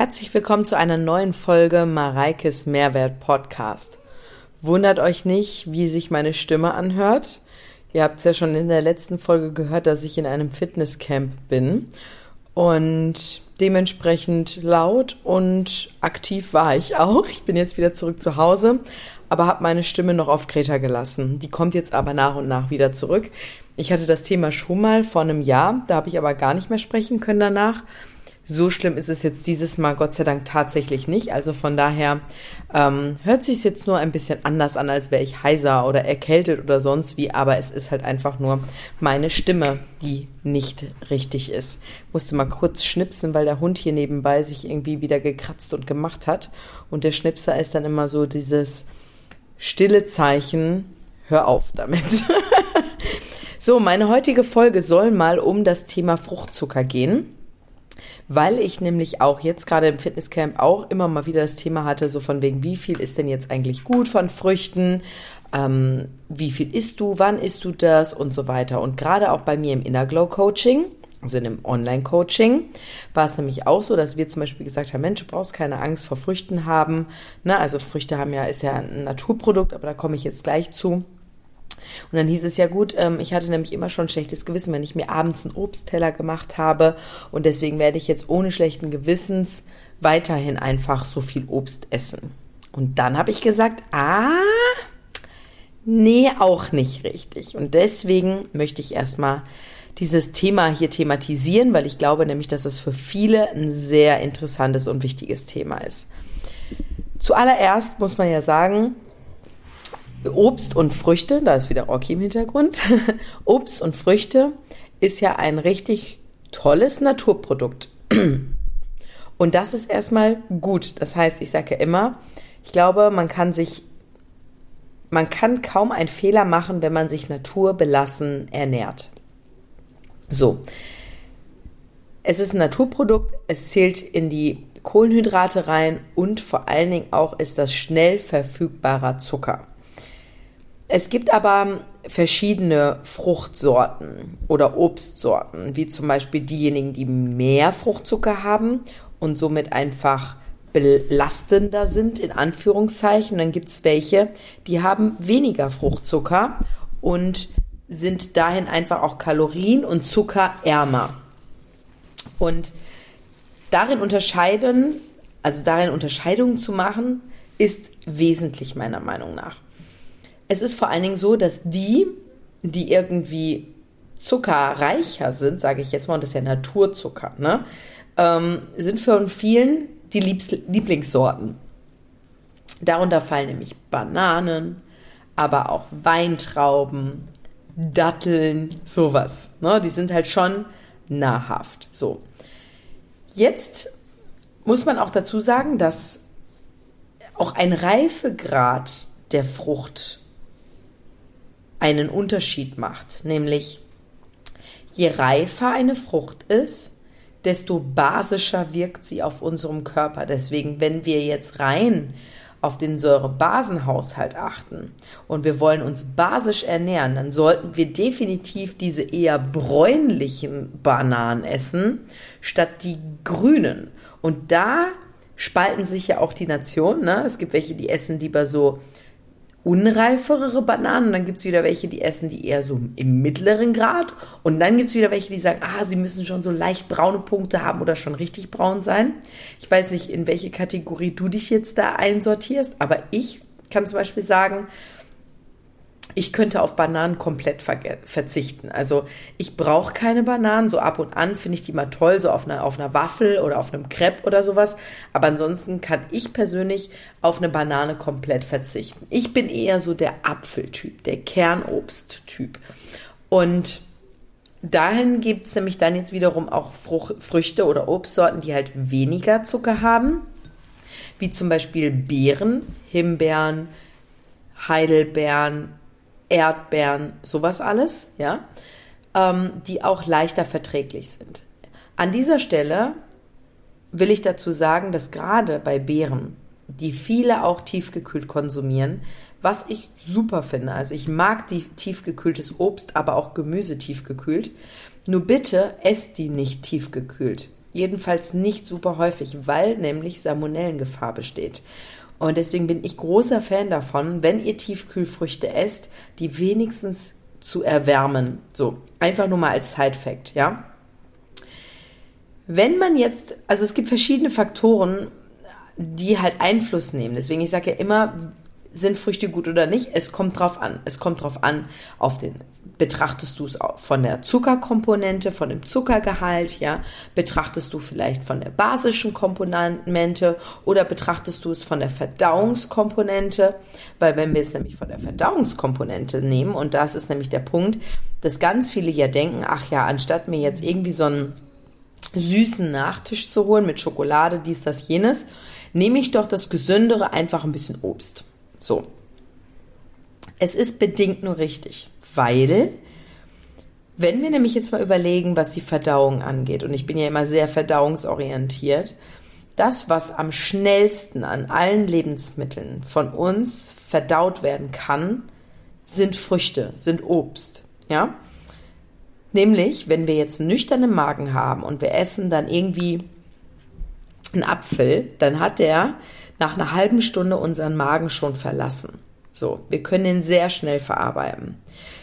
Herzlich willkommen zu einer neuen Folge Mareikes Mehrwert Podcast. Wundert euch nicht, wie sich meine Stimme anhört. Ihr habt es ja schon in der letzten Folge gehört, dass ich in einem Fitnesscamp bin und dementsprechend laut und aktiv war ich auch. Ich bin jetzt wieder zurück zu Hause, aber habe meine Stimme noch auf Kreta gelassen. Die kommt jetzt aber nach und nach wieder zurück. Ich hatte das Thema schon mal vor einem Jahr, da habe ich aber gar nicht mehr sprechen können danach. So schlimm ist es jetzt dieses Mal Gott sei Dank tatsächlich nicht. Also von daher ähm, hört sich jetzt nur ein bisschen anders an, als wäre ich heiser oder erkältet oder sonst wie. Aber es ist halt einfach nur meine Stimme, die nicht richtig ist. Musste mal kurz schnipsen, weil der Hund hier nebenbei sich irgendwie wieder gekratzt und gemacht hat. Und der Schnipser ist dann immer so dieses stille Zeichen. Hör auf damit. so, meine heutige Folge soll mal um das Thema Fruchtzucker gehen weil ich nämlich auch jetzt gerade im Fitnesscamp auch immer mal wieder das Thema hatte, so von wegen, wie viel ist denn jetzt eigentlich gut von Früchten? Ähm, wie viel isst du? Wann isst du das? Und so weiter. Und gerade auch bei mir im Inner Glow Coaching, also in einem Online-Coaching, war es nämlich auch so, dass wir zum Beispiel gesagt haben, Mensch, du brauchst keine Angst vor Früchten haben. Ne? Also Früchte haben ja, ist ja ein Naturprodukt, aber da komme ich jetzt gleich zu. Und dann hieß es ja gut, ähm, ich hatte nämlich immer schon schlechtes Gewissen, wenn ich mir abends einen Obstteller gemacht habe. Und deswegen werde ich jetzt ohne schlechten Gewissens weiterhin einfach so viel Obst essen. Und dann habe ich gesagt, ah, nee, auch nicht richtig. Und deswegen möchte ich erstmal dieses Thema hier thematisieren, weil ich glaube nämlich, dass es für viele ein sehr interessantes und wichtiges Thema ist. Zuallererst muss man ja sagen, Obst und Früchte, da ist wieder Rocky im Hintergrund. Obst und Früchte ist ja ein richtig tolles Naturprodukt. Und das ist erstmal gut. Das heißt, ich sage ja immer, ich glaube, man kann sich, man kann kaum einen Fehler machen, wenn man sich naturbelassen ernährt. So. Es ist ein Naturprodukt, es zählt in die Kohlenhydrate rein und vor allen Dingen auch ist das schnell verfügbarer Zucker. Es gibt aber verschiedene Fruchtsorten oder Obstsorten, wie zum Beispiel diejenigen, die mehr Fruchtzucker haben und somit einfach belastender sind, in Anführungszeichen. Dann gibt es welche, die haben weniger Fruchtzucker und sind dahin einfach auch kalorien- und zuckerärmer. Und darin unterscheiden, also darin Unterscheidungen zu machen, ist wesentlich meiner Meinung nach. Es ist vor allen Dingen so, dass die, die irgendwie zuckerreicher sind, sage ich jetzt mal, und das ist ja Naturzucker, ne, ähm, sind für vielen die Liebs Lieblingssorten. Darunter fallen nämlich Bananen, aber auch Weintrauben, Datteln, sowas. Ne? Die sind halt schon nahrhaft. So. Jetzt muss man auch dazu sagen, dass auch ein Reifegrad der Frucht einen Unterschied macht, nämlich je reifer eine Frucht ist, desto basischer wirkt sie auf unserem Körper. Deswegen, wenn wir jetzt rein auf den Säurebasenhaushalt achten und wir wollen uns basisch ernähren, dann sollten wir definitiv diese eher bräunlichen Bananen essen, statt die grünen. Und da spalten sich ja auch die Nationen. Ne? Es gibt welche, die essen lieber so unreifere Bananen. Dann gibt es wieder welche, die essen die eher so im mittleren Grad. Und dann gibt es wieder welche, die sagen, ah, sie müssen schon so leicht braune Punkte haben oder schon richtig braun sein. Ich weiß nicht, in welche Kategorie du dich jetzt da einsortierst, aber ich kann zum Beispiel sagen, ich könnte auf Bananen komplett verzichten. Also ich brauche keine Bananen. So ab und an finde ich die mal toll, so auf einer, auf einer Waffel oder auf einem Crepe oder sowas. Aber ansonsten kann ich persönlich auf eine Banane komplett verzichten. Ich bin eher so der Apfeltyp, der Kernobsttyp. Und dahin gibt es nämlich dann jetzt wiederum auch Frucht, Früchte oder Obstsorten, die halt weniger Zucker haben. Wie zum Beispiel Beeren, Himbeeren, Heidelbeeren, Erdbeeren, sowas alles, ja, ähm, die auch leichter verträglich sind. An dieser Stelle will ich dazu sagen, dass gerade bei Beeren, die viele auch tiefgekühlt konsumieren, was ich super finde. Also ich mag die tiefgekühltes Obst, aber auch Gemüse tiefgekühlt. Nur bitte esst die nicht tiefgekühlt. Jedenfalls nicht super häufig, weil nämlich Salmonellengefahr besteht. Und deswegen bin ich großer Fan davon, wenn ihr Tiefkühlfrüchte esst, die wenigstens zu erwärmen. So, einfach nur mal als Side-Fact, ja. Wenn man jetzt, also es gibt verschiedene Faktoren, die halt Einfluss nehmen. Deswegen, ich sage ja immer, sind Früchte gut oder nicht? Es kommt drauf an. Es kommt drauf an, auf den betrachtest du es von der Zuckerkomponente, von dem Zuckergehalt, ja? Betrachtest du vielleicht von der basischen Komponente oder betrachtest du es von der Verdauungskomponente? Weil wenn wir es nämlich von der Verdauungskomponente nehmen und das ist nämlich der Punkt, dass ganz viele ja denken, ach ja, anstatt mir jetzt irgendwie so einen süßen Nachtisch zu holen mit Schokolade, dies, das, jenes, nehme ich doch das Gesündere einfach ein bisschen Obst. So. Es ist bedingt nur richtig, weil wenn wir nämlich jetzt mal überlegen, was die Verdauung angeht, und ich bin ja immer sehr verdauungsorientiert, das, was am schnellsten an allen Lebensmitteln von uns verdaut werden kann, sind Früchte, sind Obst. Ja? Nämlich, wenn wir jetzt einen nüchternen Magen haben und wir essen dann irgendwie einen Apfel, dann hat der nach einer halben Stunde unseren Magen schon verlassen. So, wir können ihn sehr schnell verarbeiten.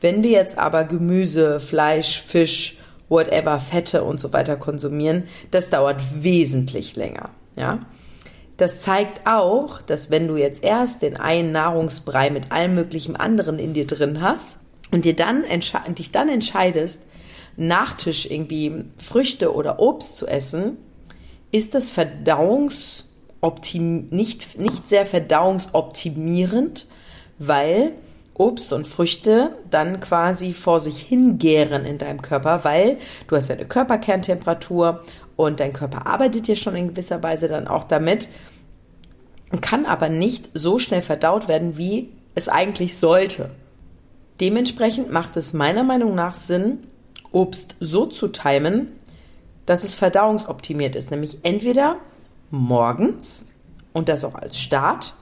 Wenn wir jetzt aber Gemüse, Fleisch, Fisch, whatever, Fette und so weiter konsumieren, das dauert wesentlich länger, ja. Das zeigt auch, dass wenn du jetzt erst den einen Nahrungsbrei mit allem möglichen anderen in dir drin hast und dir dann dich dann entscheidest, Nachtisch irgendwie Früchte oder Obst zu essen, ist das Verdauungs nicht, nicht sehr verdauungsoptimierend, weil Obst und Früchte dann quasi vor sich hingären in deinem Körper, weil du hast ja eine Körperkerntemperatur und dein Körper arbeitet ja schon in gewisser Weise dann auch damit, kann aber nicht so schnell verdaut werden, wie es eigentlich sollte. Dementsprechend macht es meiner Meinung nach Sinn, Obst so zu timen, dass es verdauungsoptimiert ist, nämlich entweder morgens und das auch als Start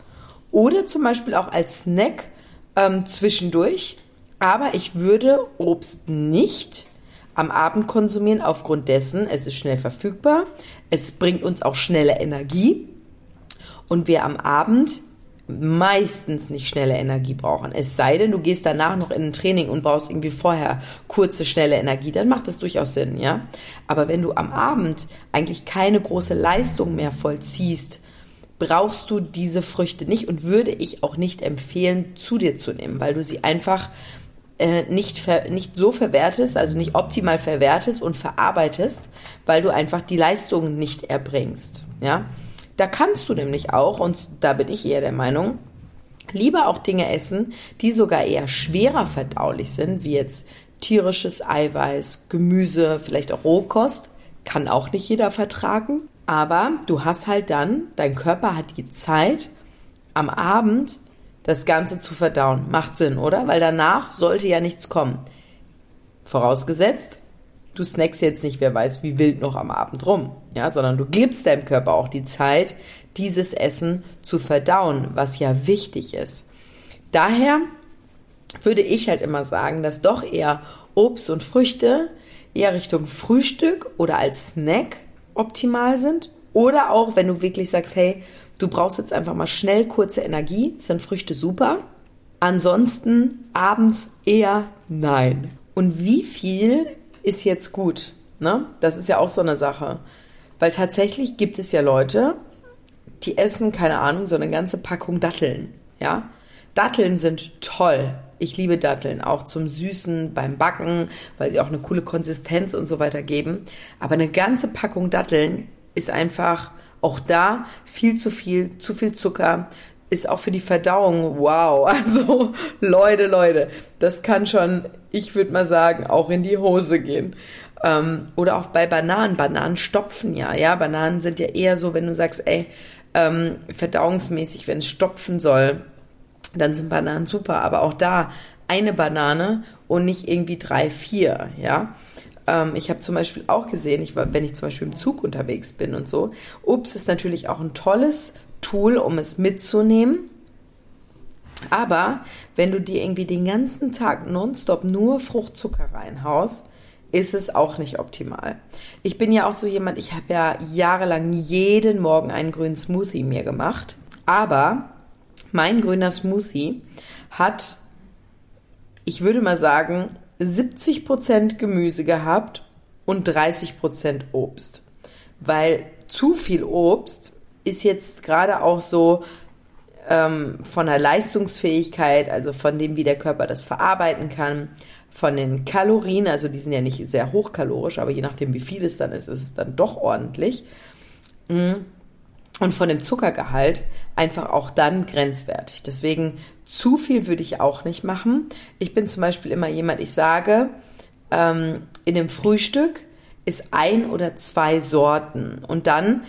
oder zum Beispiel auch als Snack ähm, zwischendurch. Aber ich würde Obst nicht am Abend konsumieren aufgrund dessen, es ist schnell verfügbar, es bringt uns auch schnelle Energie und wir am Abend meistens nicht schnelle Energie brauchen. Es sei denn, du gehst danach noch in ein Training und brauchst irgendwie vorher kurze, schnelle Energie, dann macht das durchaus Sinn, ja. Aber wenn du am Abend eigentlich keine große Leistung mehr vollziehst, brauchst du diese Früchte nicht und würde ich auch nicht empfehlen, zu dir zu nehmen, weil du sie einfach äh, nicht, ver, nicht so verwertest, also nicht optimal verwertest und verarbeitest, weil du einfach die Leistung nicht erbringst, ja. Da kannst du nämlich auch, und da bin ich eher der Meinung, lieber auch Dinge essen, die sogar eher schwerer verdaulich sind, wie jetzt tierisches Eiweiß, Gemüse, vielleicht auch Rohkost. Kann auch nicht jeder vertragen. Aber du hast halt dann, dein Körper hat die Zeit, am Abend das Ganze zu verdauen. Macht Sinn, oder? Weil danach sollte ja nichts kommen. Vorausgesetzt, du snackst jetzt nicht, wer weiß, wie wild noch am Abend rum, ja, sondern du gibst deinem Körper auch die Zeit, dieses Essen zu verdauen, was ja wichtig ist. Daher würde ich halt immer sagen, dass doch eher Obst und Früchte eher Richtung Frühstück oder als Snack optimal sind. Oder auch, wenn du wirklich sagst, hey, du brauchst jetzt einfach mal schnell kurze Energie, sind Früchte super. Ansonsten abends eher nein. Und wie viel ist jetzt gut. Ne? Das ist ja auch so eine Sache. Weil tatsächlich gibt es ja Leute, die essen, keine Ahnung, so eine ganze Packung Datteln. Ja? Datteln sind toll. Ich liebe Datteln, auch zum Süßen, beim Backen, weil sie auch eine coole Konsistenz und so weiter geben. Aber eine ganze Packung Datteln ist einfach auch da viel zu viel, zu viel Zucker, ist auch für die Verdauung wow. Also Leute, Leute, das kann schon, ich würde mal sagen, auch in die Hose gehen. Ähm, oder auch bei Bananen. Bananen stopfen ja, ja. Bananen sind ja eher so, wenn du sagst, ey, ähm, verdauungsmäßig, wenn es stopfen soll, dann sind Bananen super. Aber auch da eine Banane und nicht irgendwie drei, vier, ja. Ähm, ich habe zum Beispiel auch gesehen, ich war, wenn ich zum Beispiel im Zug unterwegs bin und so, Obst ist natürlich auch ein tolles Tool, um es mitzunehmen. Aber wenn du dir irgendwie den ganzen Tag nonstop nur Fruchtzucker reinhaust, ist es auch nicht optimal. Ich bin ja auch so jemand, ich habe ja jahrelang jeden Morgen einen grünen Smoothie mir gemacht, aber mein grüner Smoothie hat, ich würde mal sagen, 70% Gemüse gehabt und 30% Obst. Weil zu viel Obst ist jetzt gerade auch so ähm, von der Leistungsfähigkeit, also von dem, wie der Körper das verarbeiten kann, von den Kalorien, also die sind ja nicht sehr hochkalorisch, aber je nachdem, wie viel es dann ist, ist es dann doch ordentlich. Mhm. Und von dem Zuckergehalt einfach auch dann grenzwertig. Deswegen zu viel würde ich auch nicht machen. Ich bin zum Beispiel immer jemand, ich sage, ähm, in dem Frühstück ist ein oder zwei Sorten. Und dann,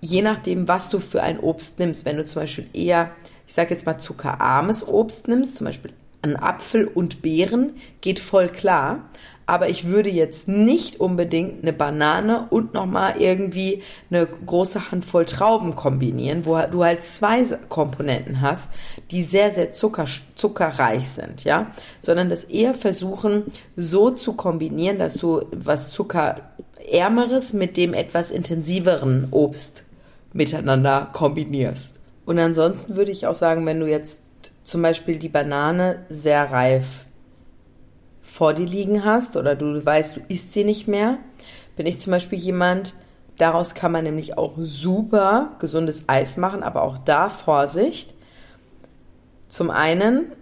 je nachdem, was du für ein Obst nimmst, wenn du zum Beispiel eher, ich sage jetzt mal, zuckerarmes Obst nimmst, zum Beispiel ein Apfel und Beeren, geht voll klar. Aber ich würde jetzt nicht unbedingt eine Banane und nochmal irgendwie eine große Handvoll Trauben kombinieren, wo du halt zwei Komponenten hast, die sehr, sehr zucker, zuckerreich sind, ja, sondern das eher versuchen, so zu kombinieren, dass du was Zuckerärmeres mit dem etwas intensiveren Obst miteinander kombinierst. Und ansonsten würde ich auch sagen, wenn du jetzt zum Beispiel die Banane sehr reif vor dir liegen hast oder du weißt, du isst sie nicht mehr, bin ich zum Beispiel jemand, daraus kann man nämlich auch super gesundes Eis machen, aber auch da Vorsicht. Zum einen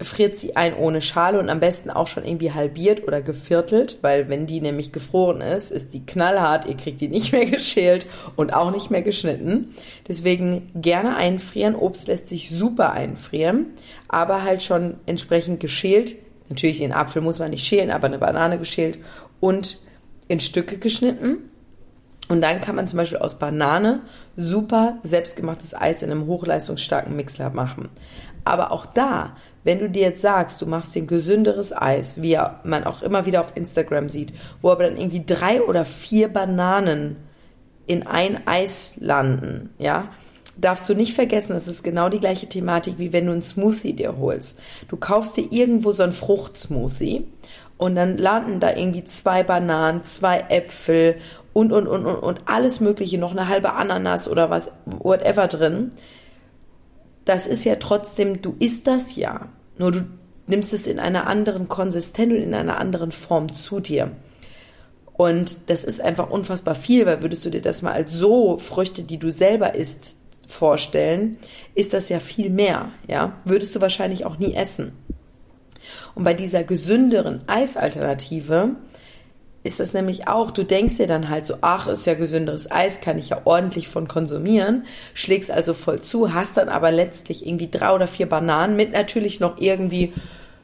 friert sie ein ohne Schale und am besten auch schon irgendwie halbiert oder geviertelt, weil wenn die nämlich gefroren ist, ist die knallhart, ihr kriegt die nicht mehr geschält und auch nicht mehr geschnitten. Deswegen gerne einfrieren. Obst lässt sich super einfrieren, aber halt schon entsprechend geschält, Natürlich den Apfel muss man nicht schälen, aber eine Banane geschält und in Stücke geschnitten. Und dann kann man zum Beispiel aus Banane super selbstgemachtes Eis in einem hochleistungsstarken Mixer machen. Aber auch da, wenn du dir jetzt sagst, du machst dir ein gesünderes Eis, wie man auch immer wieder auf Instagram sieht, wo aber dann irgendwie drei oder vier Bananen in ein Eis landen, ja, darfst du nicht vergessen, das ist genau die gleiche Thematik, wie wenn du einen Smoothie dir holst. Du kaufst dir irgendwo so einen Fruchtsmoothie und dann landen da irgendwie zwei Bananen, zwei Äpfel und, und, und, und, und alles Mögliche, noch eine halbe Ananas oder was, whatever drin. Das ist ja trotzdem, du isst das ja. Nur du nimmst es in einer anderen Konsistenz und in einer anderen Form zu dir. Und das ist einfach unfassbar viel, weil würdest du dir das mal als so Früchte, die du selber isst, vorstellen, ist das ja viel mehr, ja. Würdest du wahrscheinlich auch nie essen. Und bei dieser gesünderen Eisalternative ist das nämlich auch, du denkst dir dann halt so, ach, ist ja gesünderes Eis, kann ich ja ordentlich von konsumieren, schlägst also voll zu, hast dann aber letztlich irgendwie drei oder vier Bananen mit natürlich noch irgendwie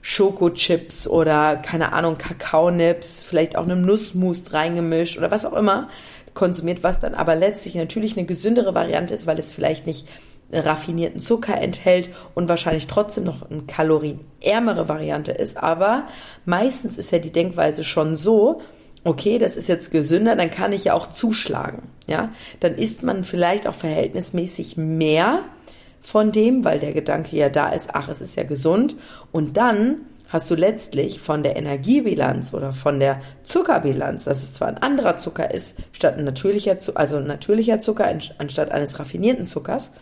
Schokochips oder keine Ahnung, Kakaonips, vielleicht auch einem Nussmus reingemischt oder was auch immer konsumiert, was dann aber letztlich natürlich eine gesündere Variante ist, weil es vielleicht nicht raffinierten Zucker enthält und wahrscheinlich trotzdem noch eine kalorienärmere Variante ist. Aber meistens ist ja die Denkweise schon so, okay, das ist jetzt gesünder, dann kann ich ja auch zuschlagen. Ja, dann isst man vielleicht auch verhältnismäßig mehr von dem, weil der Gedanke ja da ist, ach, es ist ja gesund. Und dann hast du letztlich von der Energiebilanz oder von der Zuckerbilanz, dass es zwar ein anderer Zucker ist, statt ein natürlicher, also ein natürlicher Zucker anstatt eines raffinierten Zuckers,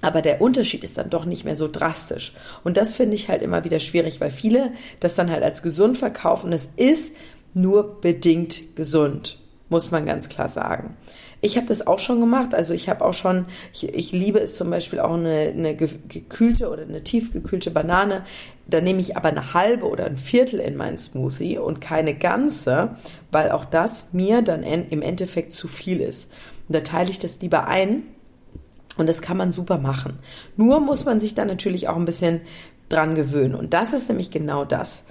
aber der Unterschied ist dann doch nicht mehr so drastisch. Und das finde ich halt immer wieder schwierig, weil viele das dann halt als gesund verkaufen. Es ist nur bedingt gesund, muss man ganz klar sagen. Ich habe das auch schon gemacht. Also ich habe auch schon, ich, ich, liebe es zum Beispiel auch eine, eine gekühlte oder eine tiefgekühlte Banane. Da nehme ich aber eine halbe oder ein Viertel in meinen Smoothie und keine ganze, weil auch das mir dann im Endeffekt zu viel ist. Und da teile ich das lieber ein. Und das kann man super machen. Nur muss man sich da natürlich auch ein bisschen dran gewöhnen. Und das ist nämlich genau das.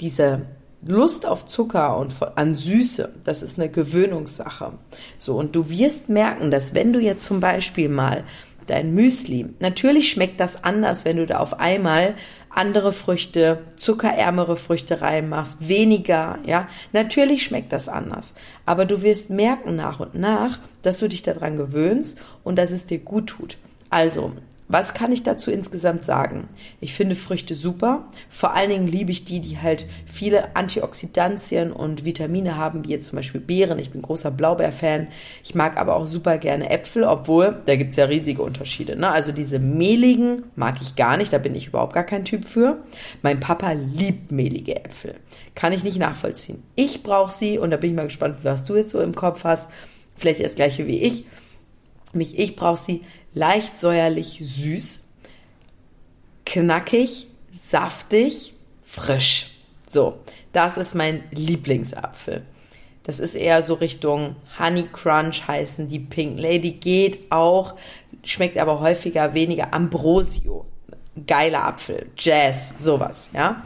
Diese Lust auf Zucker und an Süße, das ist eine Gewöhnungssache. So, und du wirst merken, dass wenn du jetzt zum Beispiel mal dein Müsli, natürlich schmeckt das anders, wenn du da auf einmal andere Früchte, zuckerärmere Früchte reinmachst, weniger, ja, natürlich schmeckt das anders. Aber du wirst merken nach und nach, dass du dich daran gewöhnst und dass es dir gut tut. Also, was kann ich dazu insgesamt sagen? Ich finde Früchte super. Vor allen Dingen liebe ich die, die halt viele Antioxidantien und Vitamine haben, wie jetzt zum Beispiel Beeren. Ich bin großer Blaubeer-Fan. Ich mag aber auch super gerne Äpfel, obwohl, da gibt es ja riesige Unterschiede. Ne? Also diese mehligen mag ich gar nicht, da bin ich überhaupt gar kein Typ für. Mein Papa liebt mehlige Äpfel. Kann ich nicht nachvollziehen. Ich brauche sie und da bin ich mal gespannt, was du jetzt so im Kopf hast. Vielleicht das gleiche wie ich. Mich, ich brauche sie leicht säuerlich süß, knackig, saftig, frisch. So, das ist mein Lieblingsapfel. Das ist eher so Richtung Honey Crunch heißen die Pink Lady geht auch, schmeckt aber häufiger weniger Ambrosio. Geiler Apfel, Jazz, sowas, ja.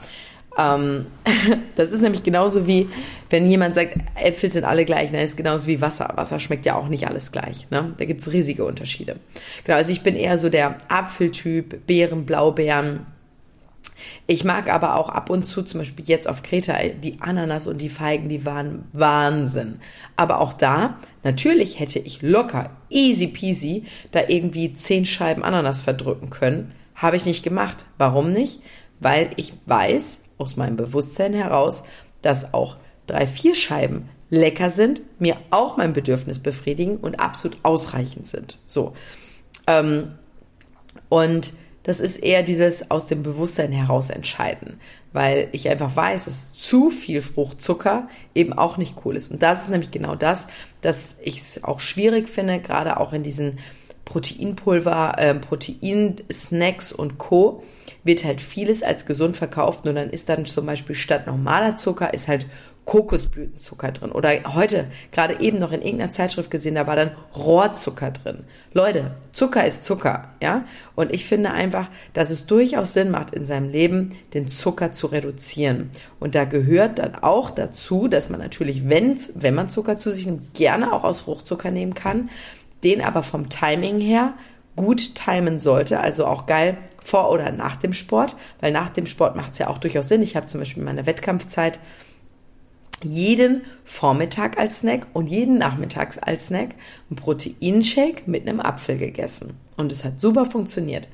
Ähm, das ist nämlich genauso wie, wenn jemand sagt, Äpfel sind alle gleich, dann ist genauso wie Wasser. Wasser schmeckt ja auch nicht alles gleich. Ne? Da gibt es riesige Unterschiede. Genau, also ich bin eher so der Apfeltyp, Beeren, Blaubeeren. Ich mag aber auch ab und zu, zum Beispiel jetzt auf Kreta, die Ananas und die Feigen, die waren Wahnsinn. Aber auch da, natürlich hätte ich locker, easy peasy, da irgendwie zehn Scheiben Ananas verdrücken können. Habe ich nicht gemacht. Warum nicht? Weil ich weiß, aus meinem Bewusstsein heraus, dass auch drei, vier Scheiben lecker sind, mir auch mein Bedürfnis befriedigen und absolut ausreichend sind. So. Ähm, und das ist eher dieses aus dem Bewusstsein heraus entscheiden, weil ich einfach weiß, dass zu viel Fruchtzucker eben auch nicht cool ist. Und das ist nämlich genau das, dass ich es auch schwierig finde, gerade auch in diesen Proteinpulver, äh, Proteinsnacks und Co wird halt vieles als gesund verkauft und dann ist dann zum Beispiel statt normaler Zucker ist halt Kokosblütenzucker drin. Oder heute, gerade eben noch in irgendeiner Zeitschrift gesehen, da war dann Rohrzucker drin. Leute, Zucker ist Zucker, ja? Und ich finde einfach, dass es durchaus Sinn macht, in seinem Leben den Zucker zu reduzieren. Und da gehört dann auch dazu, dass man natürlich, wenn's, wenn man Zucker zu sich nimmt, gerne auch aus Fruchtzucker nehmen kann, den aber vom Timing her gut timen sollte, also auch geil vor oder nach dem Sport, weil nach dem Sport macht es ja auch durchaus Sinn. Ich habe zum Beispiel in meiner Wettkampfzeit jeden Vormittag als Snack und jeden Nachmittags als Snack einen Proteinshake mit einem Apfel gegessen. Und es hat super funktioniert.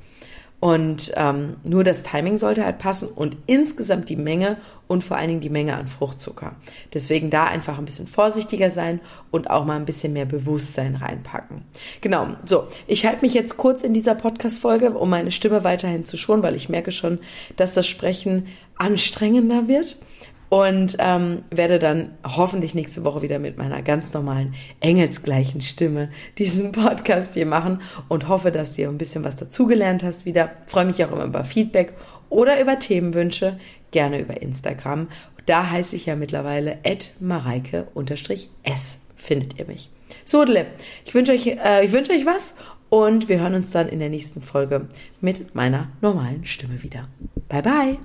Und ähm, nur das Timing sollte halt passen und insgesamt die Menge und vor allen Dingen die Menge an Fruchtzucker. Deswegen da einfach ein bisschen vorsichtiger sein und auch mal ein bisschen mehr Bewusstsein reinpacken. Genau, so, ich halte mich jetzt kurz in dieser Podcast-Folge, um meine Stimme weiterhin zu schonen, weil ich merke schon, dass das Sprechen anstrengender wird und ähm, werde dann hoffentlich nächste Woche wieder mit meiner ganz normalen engelsgleichen Stimme diesen Podcast hier machen und hoffe, dass du ein bisschen was dazugelernt hast wieder. Freue mich auch immer über Feedback oder über Themenwünsche, gerne über Instagram. Da heiße ich ja mittlerweile mareike-s, findet ihr mich. Sodele, ich wünsche euch, äh, ich wünsche euch was und wir hören uns dann in der nächsten Folge mit meiner normalen Stimme wieder. Bye bye!